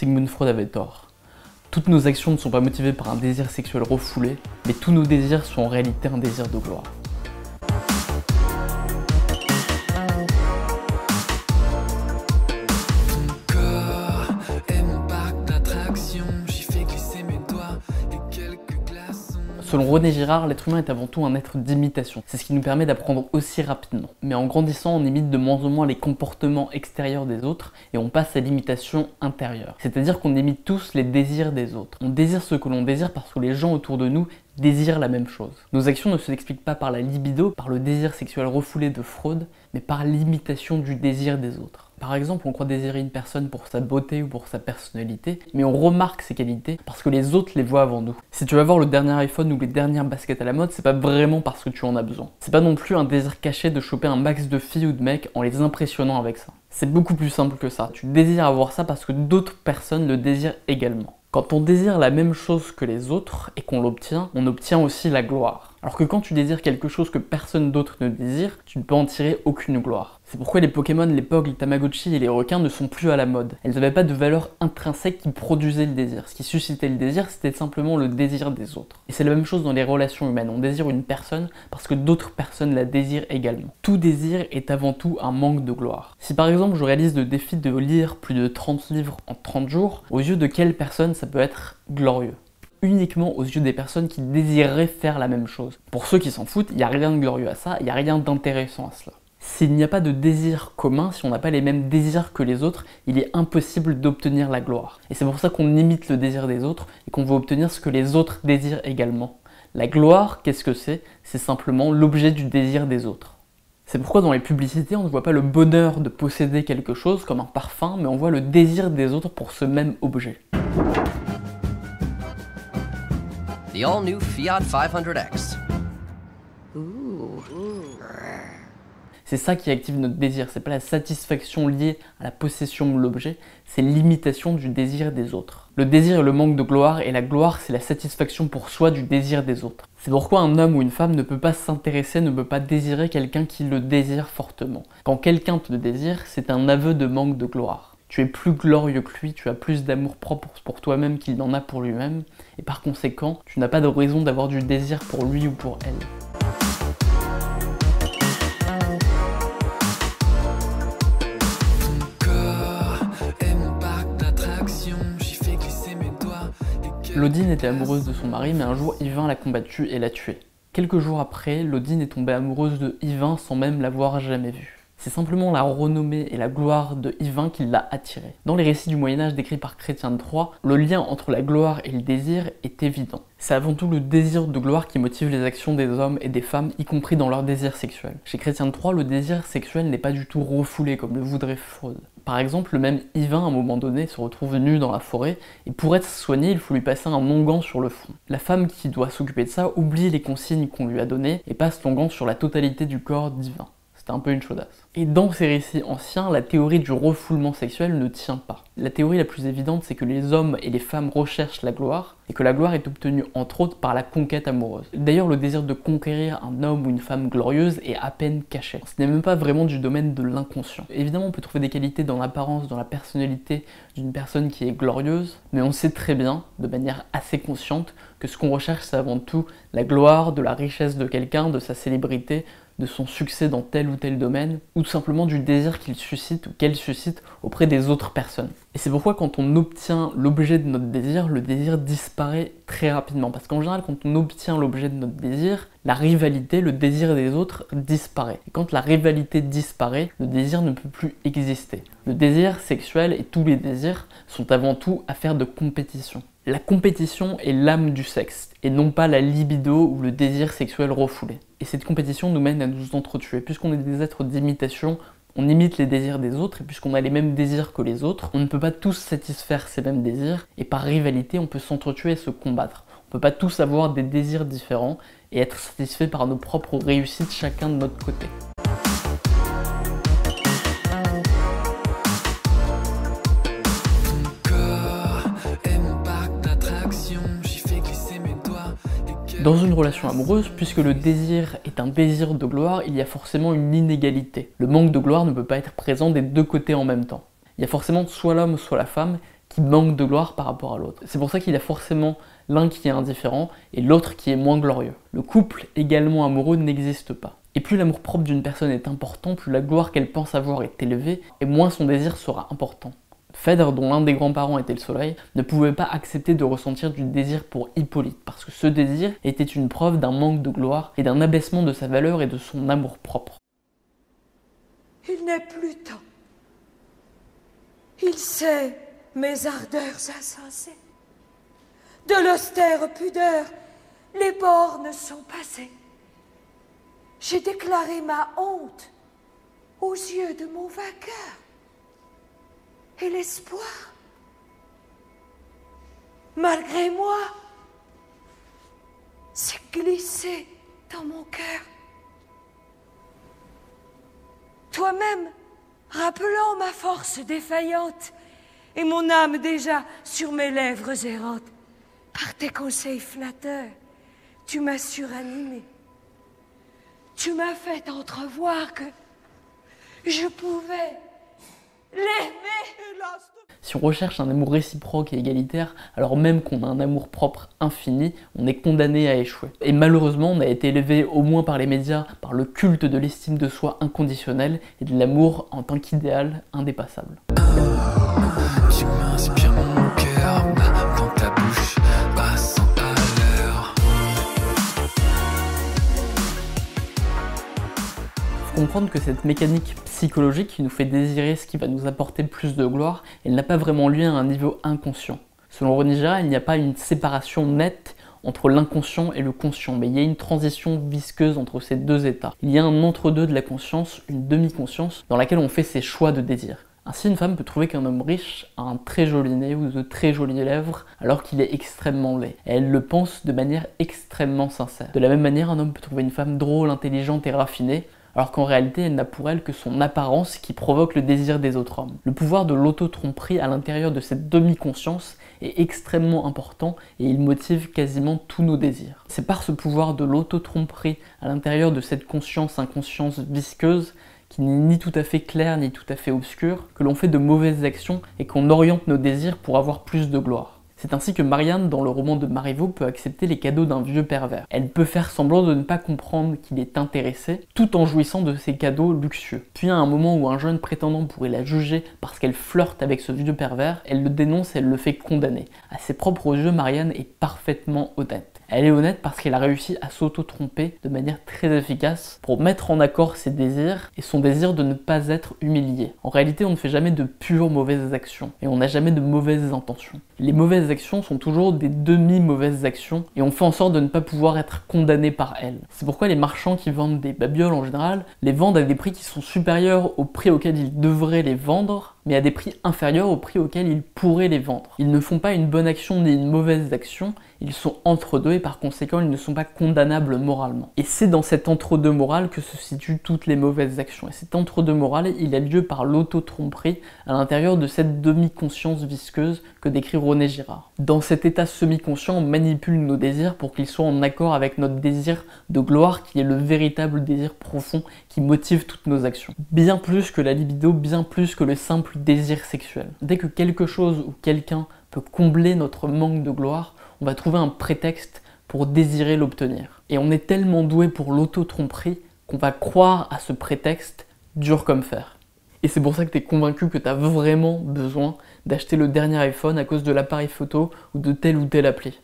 Sigmund Freud avait tort. Toutes nos actions ne sont pas motivées par un désir sexuel refoulé, mais tous nos désirs sont en réalité un désir de gloire. Selon René Girard, l'être humain est avant tout un être d'imitation. C'est ce qui nous permet d'apprendre aussi rapidement. Mais en grandissant, on imite de moins en moins les comportements extérieurs des autres et on passe à l'imitation intérieure. C'est-à-dire qu'on imite tous les désirs des autres. On désire ce que l'on désire parce que les gens autour de nous désirent la même chose. Nos actions ne s'expliquent pas par la libido, par le désir sexuel refoulé de fraude, mais par l'imitation du désir des autres. Par exemple, on croit désirer une personne pour sa beauté ou pour sa personnalité, mais on remarque ses qualités parce que les autres les voient avant nous. Si tu vas voir le dernier iPhone ou les dernières baskets à la mode, c'est pas vraiment parce que tu en as besoin. C'est pas non plus un désir caché de choper un max de filles ou de mecs en les impressionnant avec ça. C'est beaucoup plus simple que ça. Tu désires avoir ça parce que d'autres personnes le désirent également. Quand on désire la même chose que les autres et qu'on l'obtient, on obtient aussi la gloire. Alors que quand tu désires quelque chose que personne d'autre ne désire, tu ne peux en tirer aucune gloire. C'est pourquoi les Pokémon, les Pog, les Tamagotchi et les requins ne sont plus à la mode. Elles n'avaient pas de valeur intrinsèque qui produisait le désir. Ce qui suscitait le désir, c'était simplement le désir des autres. Et c'est la même chose dans les relations humaines. On désire une personne parce que d'autres personnes la désirent également. Tout désir est avant tout un manque de gloire. Si par exemple je réalise le défi de lire plus de 30 livres en 30 jours, aux yeux de quelle personne ça peut être glorieux? Uniquement aux yeux des personnes qui désireraient faire la même chose. Pour ceux qui s'en foutent, il n'y a rien de glorieux à ça, il n'y a rien d'intéressant à cela. S'il n'y a pas de désir commun, si on n'a pas les mêmes désirs que les autres, il est impossible d'obtenir la gloire. Et c'est pour ça qu'on imite le désir des autres et qu'on veut obtenir ce que les autres désirent également. La gloire, qu'est-ce que c'est? C'est simplement l'objet du désir des autres. C'est pourquoi dans les publicités, on ne voit pas le bonheur de posséder quelque chose comme un parfum, mais on voit le désir des autres pour ce même objet. The all-new Fiat 500X. C'est ça qui active notre désir, c'est pas la satisfaction liée à la possession de l'objet, c'est l'imitation du désir des autres. Le désir est le manque de gloire et la gloire c'est la satisfaction pour soi du désir des autres. C'est pourquoi un homme ou une femme ne peut pas s'intéresser, ne peut pas désirer quelqu'un qui le désire fortement. Quand quelqu'un te désire, c'est un aveu de manque de gloire tu es plus glorieux que lui, tu as plus d'amour propre pour toi-même qu'il n'en a pour lui-même, et par conséquent, tu n'as pas de raison d'avoir du désir pour lui ou pour elle. Lodine était amoureuse de son mari, mais un jour Yvain l'a combattue et l'a tuée. Quelques jours après, Lodine est tombée amoureuse de Yvain sans même l'avoir jamais vu. C'est simplement la renommée et la gloire de Yvain qui l'a attiré. Dans les récits du Moyen-Âge décrits par Chrétien Troyes, le lien entre la gloire et le désir est évident. C'est avant tout le désir de gloire qui motive les actions des hommes et des femmes, y compris dans leur désir sexuel. Chez Chrétien Troyes, le désir sexuel n'est pas du tout refoulé comme le voudrait Freud. Par exemple, le même Yvain, à un moment donné, se retrouve nu dans la forêt, et pour être soigné, il faut lui passer un onguent sur le front. La femme qui doit s'occuper de ça oublie les consignes qu'on lui a données, et passe l'onguent sur la totalité du corps d'Yvain. C'était un peu une chaudasse. Et dans ces récits anciens, la théorie du refoulement sexuel ne tient pas. La théorie la plus évidente, c'est que les hommes et les femmes recherchent la gloire, et que la gloire est obtenue entre autres par la conquête amoureuse. D'ailleurs, le désir de conquérir un homme ou une femme glorieuse est à peine caché. Ce n'est même pas vraiment du domaine de l'inconscient. Évidemment, on peut trouver des qualités dans l'apparence, dans la personnalité d'une personne qui est glorieuse, mais on sait très bien, de manière assez consciente, que ce qu'on recherche, c'est avant tout la gloire, de la richesse de quelqu'un, de sa célébrité, de son succès dans tel ou tel domaine, ou simplement du désir qu'il suscite ou qu'elle suscite auprès des autres personnes. Et c'est pourquoi quand on obtient l'objet de notre désir, le désir disparaît très rapidement. Parce qu'en général, quand on obtient l'objet de notre désir, la rivalité, le désir des autres disparaît. Et quand la rivalité disparaît, le désir ne peut plus exister. Le désir sexuel et tous les désirs sont avant tout affaires de compétition. La compétition est l'âme du sexe, et non pas la libido ou le désir sexuel refoulé. Et cette compétition nous mène à nous entretuer. Puisqu'on est des êtres d'imitation, on imite les désirs des autres, et puisqu'on a les mêmes désirs que les autres, on ne peut pas tous satisfaire ces mêmes désirs, et par rivalité, on peut s'entretuer et se combattre. On peut pas tous avoir des désirs différents et être satisfaits par nos propres réussites chacun de notre côté. Dans une relation amoureuse, puisque le désir est un désir de gloire, il y a forcément une inégalité. Le manque de gloire ne peut pas être présent des deux côtés en même temps. Il y a forcément soit l'homme, soit la femme qui manque de gloire par rapport à l'autre. C'est pour ça qu'il y a forcément l'un qui est indifférent et l'autre qui est moins glorieux. Le couple également amoureux n'existe pas. Et plus l'amour propre d'une personne est important, plus la gloire qu'elle pense avoir est élevée, et moins son désir sera important. Phèdre, dont l'un des grands-parents était le soleil, ne pouvait pas accepter de ressentir du désir pour Hippolyte, parce que ce désir était une preuve d'un manque de gloire et d'un abaissement de sa valeur et de son amour propre. Il n'est plus temps. Il sait mes ardeurs insensées. De l'austère pudeur, les bornes sont passées. J'ai déclaré ma honte aux yeux de mon vainqueur. Et l'espoir, malgré moi, s'est glissé dans mon cœur. Toi-même, rappelant ma force défaillante et mon âme déjà sur mes lèvres errantes, par tes conseils flatteurs, tu m'as suranimé. Tu m'as fait entrevoir que je pouvais. Si on recherche un amour réciproque et égalitaire, alors même qu'on a un amour propre infini, on est condamné à échouer. Et malheureusement, on a été élevé au moins par les médias par le culte de l'estime de soi inconditionnelle et de l'amour en tant qu'idéal indépassable. comprendre que cette mécanique psychologique qui nous fait désirer ce qui va nous apporter plus de gloire, elle n'a pas vraiment lieu à un niveau inconscient. Selon René Girard, il n'y a pas une séparation nette entre l'inconscient et le conscient, mais il y a une transition visqueuse entre ces deux états. Il y a un entre-deux de la conscience, une demi-conscience, dans laquelle on fait ses choix de désir. Ainsi, une femme peut trouver qu'un homme riche a un très joli nez ou de très jolies lèvres alors qu'il est extrêmement laid. Et elle le pense de manière extrêmement sincère. De la même manière, un homme peut trouver une femme drôle, intelligente et raffinée alors qu'en réalité elle n'a pour elle que son apparence qui provoque le désir des autres hommes. Le pouvoir de l'auto-tromperie à l'intérieur de cette demi-conscience est extrêmement important et il motive quasiment tous nos désirs. C'est par ce pouvoir de l'auto-tromperie à l'intérieur de cette conscience inconscience visqueuse qui n'est ni tout à fait claire ni tout à fait obscure, que l'on fait de mauvaises actions et qu'on oriente nos désirs pour avoir plus de gloire. C'est ainsi que Marianne, dans le roman de Marivaux, peut accepter les cadeaux d'un vieux pervers. Elle peut faire semblant de ne pas comprendre qu'il est intéressé, tout en jouissant de ses cadeaux luxueux. Puis à un moment où un jeune prétendant pourrait la juger parce qu'elle flirte avec ce vieux pervers, elle le dénonce et le fait condamner. À ses propres yeux, Marianne est parfaitement honnête. Elle est honnête parce qu'elle a réussi à s'auto-tromper de manière très efficace pour mettre en accord ses désirs et son désir de ne pas être humilié. En réalité, on ne fait jamais de pures mauvaises actions et on n'a jamais de mauvaises intentions. Les mauvaises actions sont toujours des demi-mauvaises actions et on fait en sorte de ne pas pouvoir être condamné par elles. C'est pourquoi les marchands qui vendent des babioles en général les vendent à des prix qui sont supérieurs au prix auquel ils devraient les vendre mais à des prix inférieurs au prix auquel ils pourraient les vendre. Ils ne font pas une bonne action ni une mauvaise action, ils sont entre deux et par conséquent ils ne sont pas condamnables moralement. Et c'est dans cet entre-deux moral que se situent toutes les mauvaises actions. Et cet entre-deux moral, il a lieu par l'auto-tromperie à l'intérieur de cette demi-conscience visqueuse que décrit René Girard. Dans cet état semi-conscient, on manipule nos désirs pour qu'ils soient en accord avec notre désir de gloire qui est le véritable désir profond qui motive toutes nos actions. Bien plus que la libido, bien plus que le simple désir sexuel. Dès que quelque chose ou quelqu'un peut combler notre manque de gloire, on va trouver un prétexte pour désirer l'obtenir. Et on est tellement doué pour l'auto-tromperie qu'on va croire à ce prétexte dur comme fer. Et c'est pour ça que tu es convaincu que tu as vraiment besoin d'acheter le dernier iPhone à cause de l'appareil photo ou de telle ou telle appli.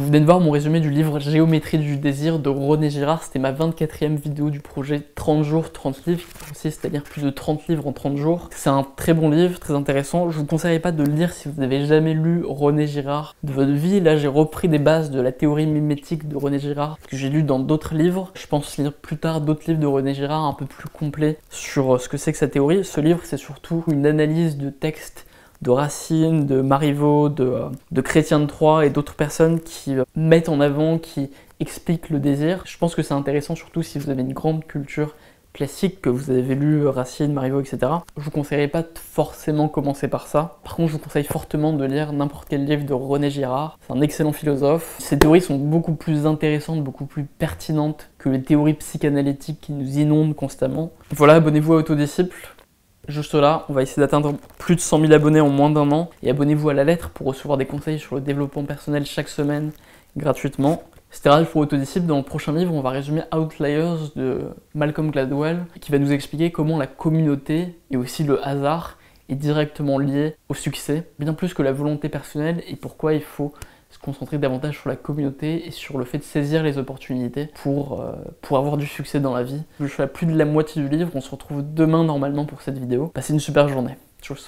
Vous venez de voir mon résumé du livre Géométrie du désir de René Girard. C'était ma 24e vidéo du projet 30 jours, 30 livres, qui consiste à lire plus de 30 livres en 30 jours. C'est un très bon livre, très intéressant. Je vous conseillerais pas de le lire si vous n'avez jamais lu René Girard de votre vie. Là, j'ai repris des bases de la théorie mimétique de René Girard que j'ai lu dans d'autres livres. Je pense lire plus tard d'autres livres de René Girard un peu plus complets sur euh, ce que c'est que sa théorie. Ce livre, c'est surtout une analyse de textes de Racine, de Marivaux, de, euh, de Chrétien de Troyes et d'autres personnes qui euh, mettent en avant, qui expliquent le désir. Je pense que c'est intéressant surtout si vous avez une grande culture classique, que vous avez lu euh, Racine, Marivaux, etc. Je vous conseillerais pas de forcément commencer par ça. Par contre, je vous conseille fortement de lire n'importe quel livre de René Girard. C'est un excellent philosophe. Ses théories sont beaucoup plus intéressantes, beaucoup plus pertinentes que les théories psychanalytiques qui nous inondent constamment. Voilà, abonnez-vous à Autodisciple Juste là, on va essayer d'atteindre plus de 100 000 abonnés en moins d'un an. Et abonnez-vous à la lettre pour recevoir des conseils sur le développement personnel chaque semaine gratuitement. C'était Ralph pour Autodisciple. Dans le prochain livre, on va résumer Outliers de Malcolm Gladwell, qui va nous expliquer comment la communauté et aussi le hasard est directement lié au succès, bien plus que la volonté personnelle, et pourquoi il faut se concentrer davantage sur la communauté et sur le fait de saisir les opportunités pour, euh, avoir du succès dans la vie. Je suis plus de la moitié du livre, on se retrouve demain normalement pour cette vidéo. Passez une super journée. Tchuss